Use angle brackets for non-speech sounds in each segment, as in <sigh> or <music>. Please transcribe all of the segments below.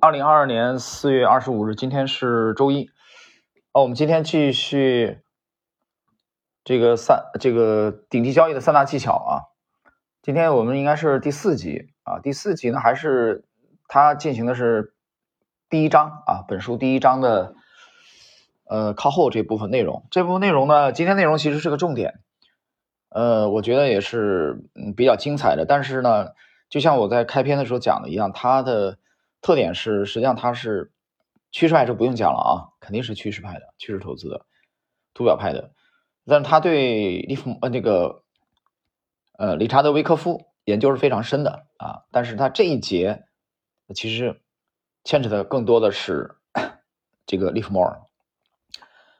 二零二二年四月二十五日，今天是周一。哦，我们今天继续这个三这个顶级交易的三大技巧啊。今天我们应该是第四集啊，第四集呢还是它进行的是第一章啊，本书第一章的呃靠后这部分内容。这部分内容呢，今天内容其实是个重点，呃，我觉得也是嗯比较精彩的。但是呢，就像我在开篇的时候讲的一样，它的特点是，实际上它是趋势派，这不用讲了啊，肯定是趋势派的，趋势投资的，图表派的。但是他对利弗呃那个呃理查德维科夫研究是非常深的啊。但是他这一节其实牵扯的更多的是这个利弗莫尔。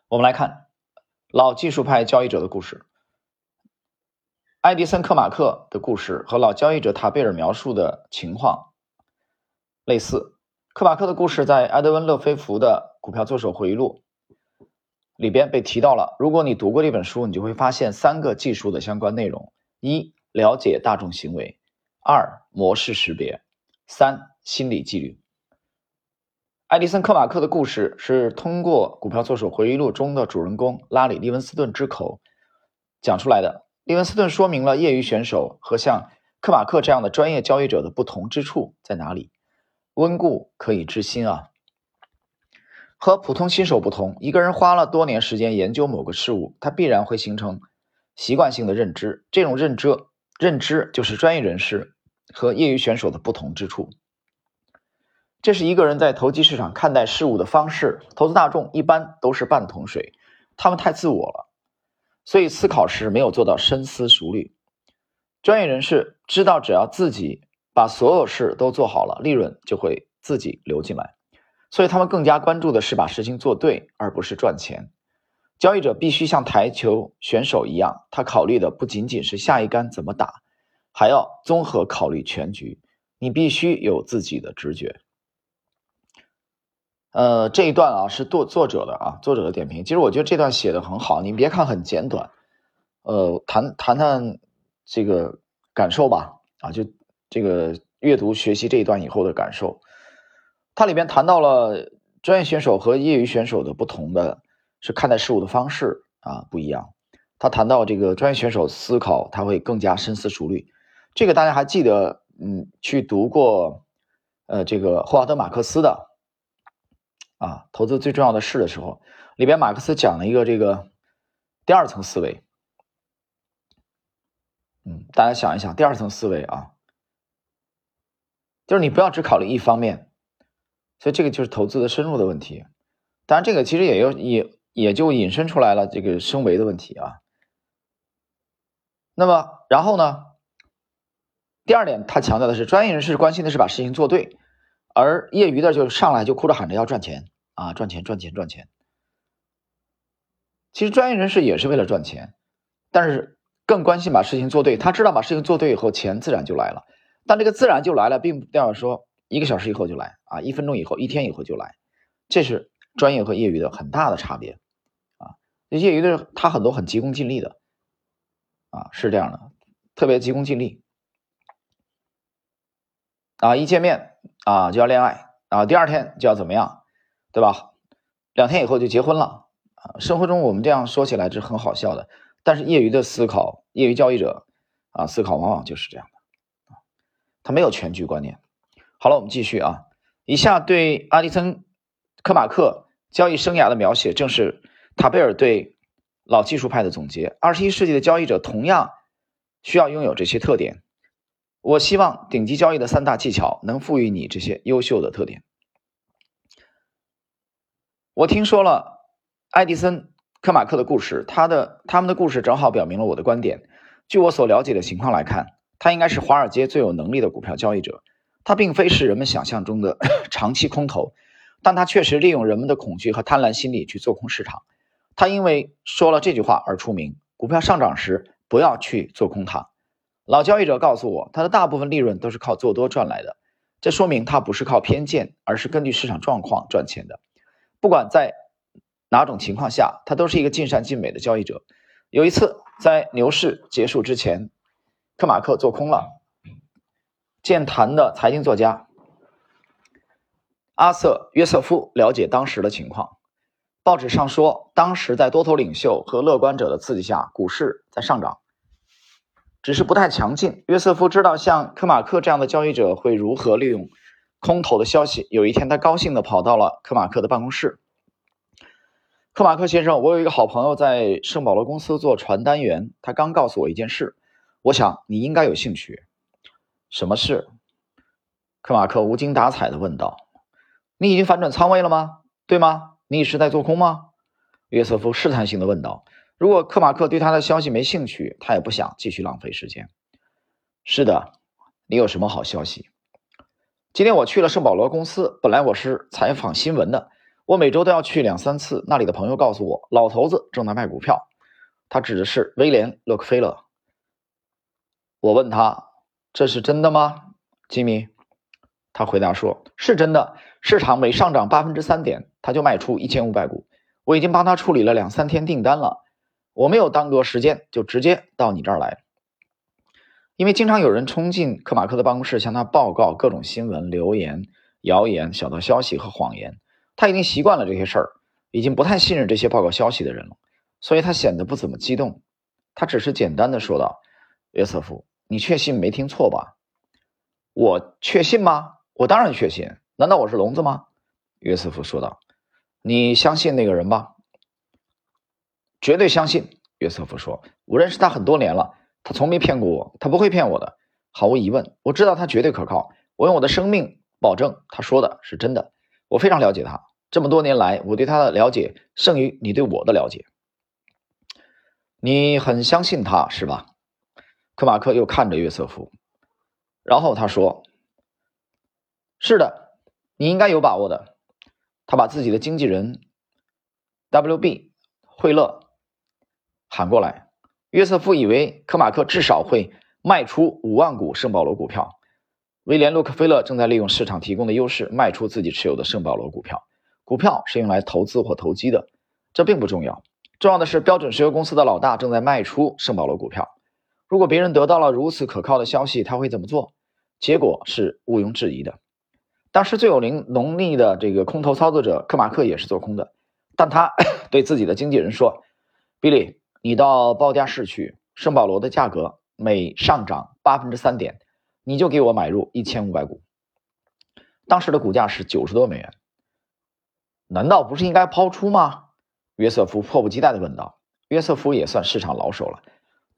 我们来看老技术派交易者的故事，爱迪生·科马克的故事和老交易者塔贝尔描述的情况。类似，科马克的故事在埃德温·勒菲弗的《股票作手回忆录》里边被提到了。如果你读过这本书，你就会发现三个技术的相关内容：一、了解大众行为；二、模式识别；三、心理纪律。爱迪生·科马克的故事是通过《股票作手回忆录》中的主人公拉里·利文斯顿之口讲出来的。利文斯顿说明了业余选手和像科马克这样的专业交易者的不同之处在哪里。温故可以知新啊，和普通新手不同，一个人花了多年时间研究某个事物，他必然会形成习惯性的认知。这种认知，认知就是专业人士和业余选手的不同之处。这是一个人在投机市场看待事物的方式。投资大众一般都是半桶水，他们太自我了，所以思考时没有做到深思熟虑。专业人士知道，只要自己。把所有事都做好了，利润就会自己流进来，所以他们更加关注的是把事情做对，而不是赚钱。交易者必须像台球选手一样，他考虑的不仅仅是下一杆怎么打，还要综合考虑全局。你必须有自己的直觉。呃，这一段啊是作作者的啊，作者的点评。其实我觉得这段写的很好，你别看很简短，呃，谈谈谈这个感受吧，啊就。这个阅读学习这一段以后的感受，它里边谈到了专业选手和业余选手的不同的是看待事物的方式啊不一样。他谈到这个专业选手思考他会更加深思熟虑，这个大家还记得嗯去读过呃这个霍华德马克思的啊投资最重要的事的时候，里边马克思讲了一个这个第二层思维，嗯大家想一想第二层思维啊。就是你不要只考虑一方面，所以这个就是投资的深入的问题。当然，这个其实也有也也就引申出来了这个升维的问题啊。那么，然后呢？第二点，他强调的是专业人士关心的是把事情做对，而业余的就上来就哭着喊着要赚钱啊，赚钱赚钱赚钱。其实专业人士也是为了赚钱，但是更关心把事情做对。他知道把事情做对以后，钱自然就来了。但这个自然就来了，并不代表说一个小时以后就来啊，一分钟以后、一天以后就来，这是专业和业余的很大的差别啊。业余的他很多很急功近利的啊，是这样的，特别急功近利啊，一见面啊就要恋爱啊，第二天就要怎么样，对吧？两天以后就结婚了啊。生活中我们这样说起来是很好笑的，但是业余的思考，业余交易者啊，思考往往就是这样的。他没有全局观念。好了，我们继续啊。以下对阿迪森·科马克交易生涯的描写，正是塔贝尔对老技术派的总结。二十一世纪的交易者同样需要拥有这些特点。我希望顶级交易的三大技巧能赋予你这些优秀的特点。我听说了爱迪生·科马克的故事，他的他们的故事正好表明了我的观点。据我所了解的情况来看。他应该是华尔街最有能力的股票交易者，他并非是人们想象中的 <coughs> 长期空头，但他确实利用人们的恐惧和贪婪心理去做空市场。他因为说了这句话而出名：股票上涨时不要去做空它。老交易者告诉我，他的大部分利润都是靠做多赚来的，这说明他不是靠偏见，而是根据市场状况赚钱的。不管在哪种情况下，他都是一个尽善尽美的交易者。有一次，在牛市结束之前。科马克做空了，健谈的财经作家阿瑟·约瑟夫了解当时的情况。报纸上说，当时在多头领袖和乐观者的刺激下，股市在上涨，只是不太强劲。约瑟夫知道像科马克这样的交易者会如何利用空头的消息。有一天，他高兴地跑到了科马克的办公室。科马克先生，我有一个好朋友在圣保罗公司做传单员，他刚告诉我一件事，我想你应该有兴趣。什么事？科马克无精打采的问道。你已经反转仓位了吗？对吗？你是在做空吗？约瑟夫试探性的问道。如果科马克对他的消息没兴趣，他也不想继续浪费时间。是的，你有什么好消息？今天我去了圣保罗公司，本来我是采访新闻的，我每周都要去两三次。那里的朋友告诉我，老头子正在卖股票。他指的是威廉·洛克菲勒。我问他：“这是真的吗，吉米？”他回答说：“是真的，市场每上涨八分之三点，他就卖出一千五百股。我已经帮他处理了两三天订单了，我没有耽搁时间，就直接到你这儿来。因为经常有人冲进克马克的办公室，向他报告各种新闻、流言、谣言、小道消息和谎言。他已经习惯了这些事儿，已经不太信任这些报告消息的人了，所以他显得不怎么激动。他只是简单的说道：‘约瑟夫，你确信没听错吧？我确信吗？’”我当然确信，难道我是聋子吗？约瑟夫说道。你相信那个人吧？绝对相信。约瑟夫说。我认识他很多年了，他从没骗过我，他不会骗我的。毫无疑问，我知道他绝对可靠。我用我的生命保证，他说的是真的。我非常了解他，这么多年来，我对他的了解胜于你对我的了解。你很相信他是吧？科马克又看着约瑟夫，然后他说。是的，你应该有把握的。他把自己的经纪人 W.B. 惠勒喊过来。约瑟夫以为科马克至少会卖出五万股圣保罗股票。威廉·洛克菲勒正在利用市场提供的优势卖出自己持有的圣保罗股票。股票是用来投资或投机的，这并不重要。重要的是，标准石油公司的老大正在卖出圣保罗股票。如果别人得到了如此可靠的消息，他会怎么做？结果是毋庸置疑的。当时最有灵能力的这个空头操作者科马克也是做空的，但他 <coughs> 对自己的经纪人说：“比利，你到报价室去，圣保罗的价格每上涨八分之三点，你就给我买入一千五百股。”当时的股价是九十多美元，难道不是应该抛出吗？约瑟夫迫不及待地问道。约瑟夫也算市场老手了，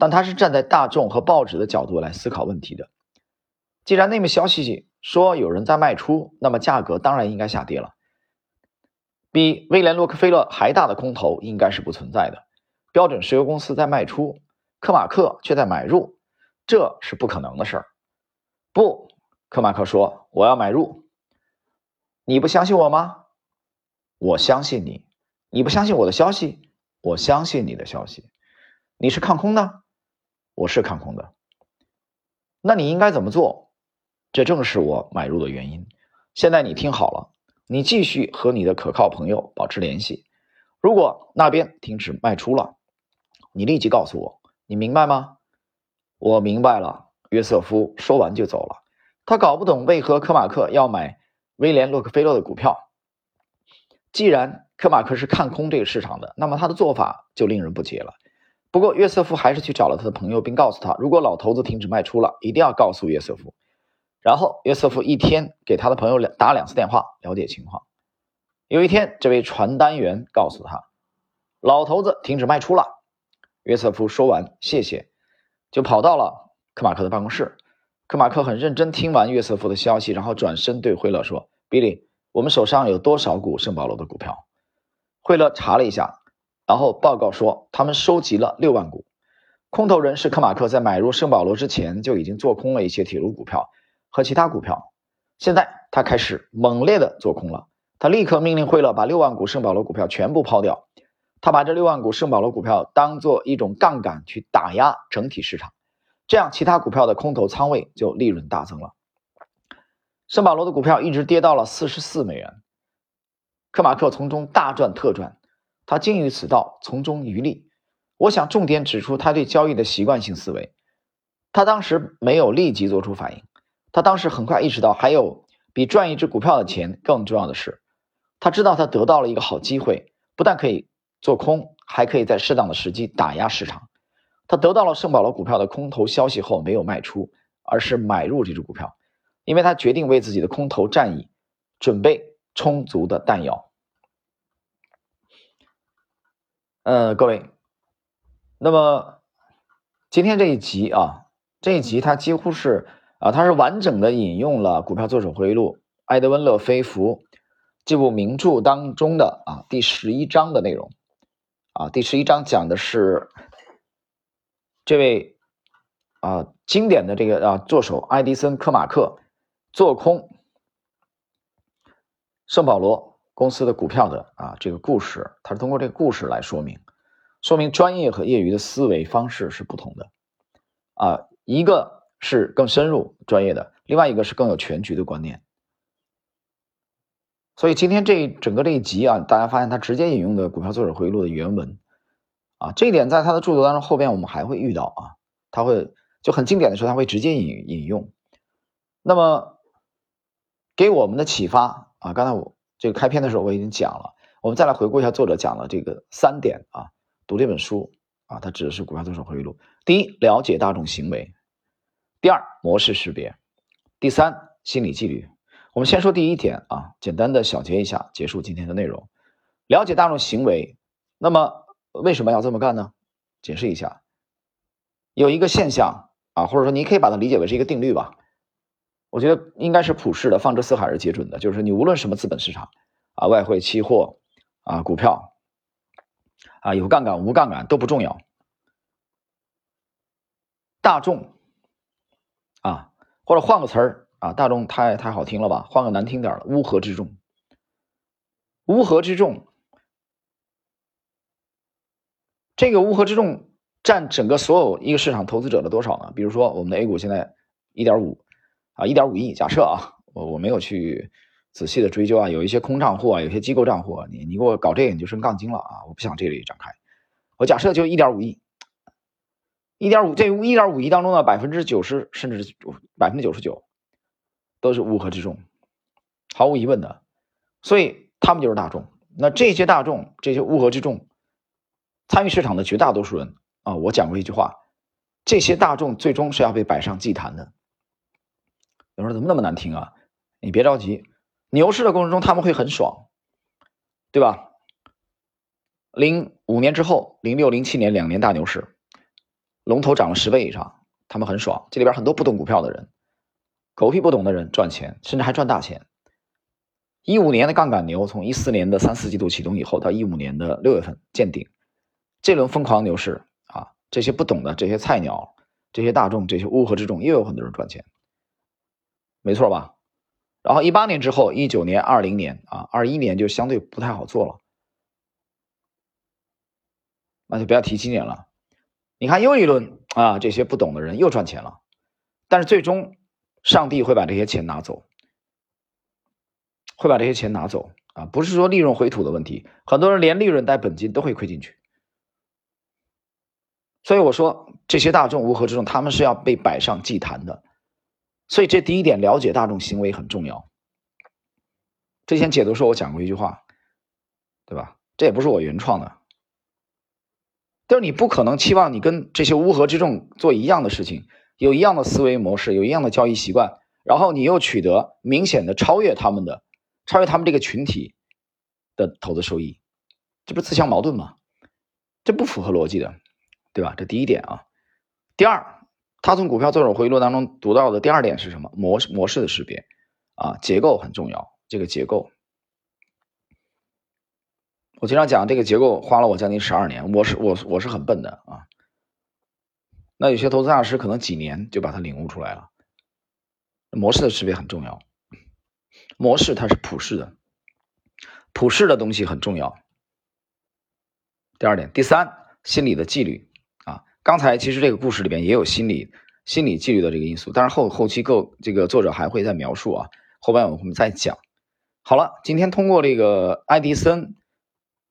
但他是站在大众和报纸的角度来思考问题的。既然内幕消息，说有人在卖出，那么价格当然应该下跌了。比威廉·洛克菲勒还大的空头应该是不存在的。标准石油公司在卖出，科马克却在买入，这是不可能的事儿。不，科马克说：“我要买入。”你不相信我吗？我相信你。你不相信我的消息？我相信你的消息。你是看空的？我是看空的。那你应该怎么做？这正是我买入的原因。现在你听好了，你继续和你的可靠朋友保持联系。如果那边停止卖出了，你立即告诉我。你明白吗？我明白了。约瑟夫说完就走了。他搞不懂为何科马克要买威廉·洛克菲勒的股票。既然科马克是看空这个市场的，那么他的做法就令人不解了。不过约瑟夫还是去找了他的朋友，并告诉他，如果老头子停止卖出了，一定要告诉约瑟夫。然后约瑟夫一天给他的朋友两打两次电话了解情况。有一天，这位传单员告诉他，老头子停止卖出了。约瑟夫说完谢谢，就跑到了科马克的办公室。科马克很认真听完约瑟夫的消息，然后转身对惠勒说：“比利，我们手上有多少股圣保罗的股票？”惠勒查了一下，然后报告说他们收集了六万股。空头人士科马克在买入圣保罗之前就已经做空了一些铁路股票。和其他股票，现在他开始猛烈的做空了。他立刻命令惠勒把六万股圣保罗股票全部抛掉。他把这六万股圣保罗股票当做一种杠杆去打压整体市场，这样其他股票的空头仓位就利润大增了。圣保罗的股票一直跌到了四十四美元，科马克从中大赚特赚，他精于此道，从中渔利。我想重点指出他对交易的习惯性思维。他当时没有立即做出反应。他当时很快意识到，还有比赚一只股票的钱更重要的是，他知道他得到了一个好机会，不但可以做空，还可以在适当的时机打压市场。他得到了圣保罗股票的空头消息后，没有卖出，而是买入这只股票，因为他决定为自己的空头战役准备充足的弹药。呃，各位，那么今天这一集啊，这一集它几乎是啊，它是完整的引用了《股票作手回忆录》埃德温·勒菲弗这部名著当中的啊第十一章的内容啊，第十一章讲的是。这位啊，经典的这个啊，作手爱迪森·科马克做空圣保罗公司的股票的啊，这个故事，他是通过这个故事来说明，说明专业和业余的思维方式是不同的啊，一个是更深入专业的，另外一个是更有全局的观念。所以今天这整个这一集啊，大家发现他直接引用的《股票作者回忆录》的原文。啊，这一点在他的著作当中后边我们还会遇到啊，他会就很经典的时候他会直接引引用。那么给我们的启发啊，刚才我这个开篇的时候我已经讲了，我们再来回顾一下作者讲了这个三点啊，读这本书啊，它指的是股票作手回忆录。第一，了解大众行为；第二，模式识别；第三，心理纪律。我们先说第一点啊，简单的小结一下，结束今天的内容。了解大众行为，那么。为什么要这么干呢？解释一下，有一个现象啊，或者说你可以把它理解为是一个定律吧。我觉得应该是普世的，放之四海而皆准的，就是你无论什么资本市场啊，外汇、期货啊、股票啊，有杠杆无杠杆都不重要。大众啊，或者换个词儿啊，大众太太好听了吧？换个难听点的，乌合之众，乌合之众。这个乌合之众占整个所有一个市场投资者的多少呢？比如说我们的 A 股现在一点五啊，一点五亿。假设啊，我我没有去仔细的追究啊，有一些空账户啊，有些机构账户，你你给我搞这个你就升杠精了啊！我不想这里展开。我假设就一点五亿，一点五这一点五亿当中呢，百分之九十甚至百分之九十九都是乌合之众，毫无疑问的。所以他们就是大众。那这些大众，这些乌合之众。参与市场的绝大多数人啊，我讲过一句话，这些大众最终是要被摆上祭坛的。有人说怎么那么难听啊？你别着急，牛市的过程中他们会很爽，对吧？零五年之后，零六零七年两年大牛市，龙头涨了十倍以上，他们很爽。这里边很多不懂股票的人，狗屁不懂的人赚钱，甚至还赚大钱。一五年的杠杆牛，从一四年的三四季度启动以后，到一五年的六月份见顶。这轮疯狂牛市啊，这些不懂的这些菜鸟，这些大众，这些乌合之众，又有很多人赚钱，没错吧？然后一八年之后，一九年、二零年啊，二一年就相对不太好做了，那就不要提今年了。你看又一轮啊，这些不懂的人又赚钱了，但是最终上帝会把这些钱拿走，会把这些钱拿走啊，不是说利润回吐的问题，很多人连利润带本金都会亏进去。所以我说，这些大众乌合之众，他们是要被摆上祭坛的。所以这第一点，了解大众行为很重要。之前解读时候我讲过一句话，对吧？这也不是我原创的，就是你不可能期望你跟这些乌合之众做一样的事情，有一样的思维模式，有一样的交易习惯，然后你又取得明显的超越他们的、超越他们这个群体的投资收益，这不是自相矛盾吗？这不符合逻辑的。对吧？这第一点啊。第二，他从股票作手回忆录当中读到的第二点是什么？模模式的识别啊，结构很重要。这个结构，我经常讲这个结构，花了我将近十二年。我是我我是很笨的啊。那有些投资大师可能几年就把它领悟出来了。模式的识别很重要，模式它是普世的，普世的东西很重要。第二点，第三，心理的纪律。刚才其实这个故事里边也有心理心理纪律的这个因素，但是后后期构这个作者还会再描述啊，后边我们再讲。好了，今天通过这个爱迪生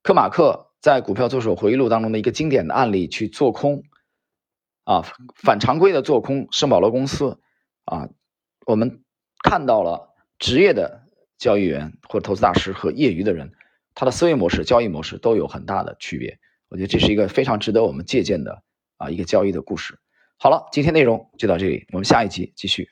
科马克在《股票作手回忆录》当中的一个经典的案例去做空啊，反常规的做空圣保罗公司啊，我们看到了职业的交易员或者投资大师和业余的人，他的思维模式、交易模式都有很大的区别。我觉得这是一个非常值得我们借鉴的啊一个交易的故事。好了，今天内容就到这里，我们下一集继续。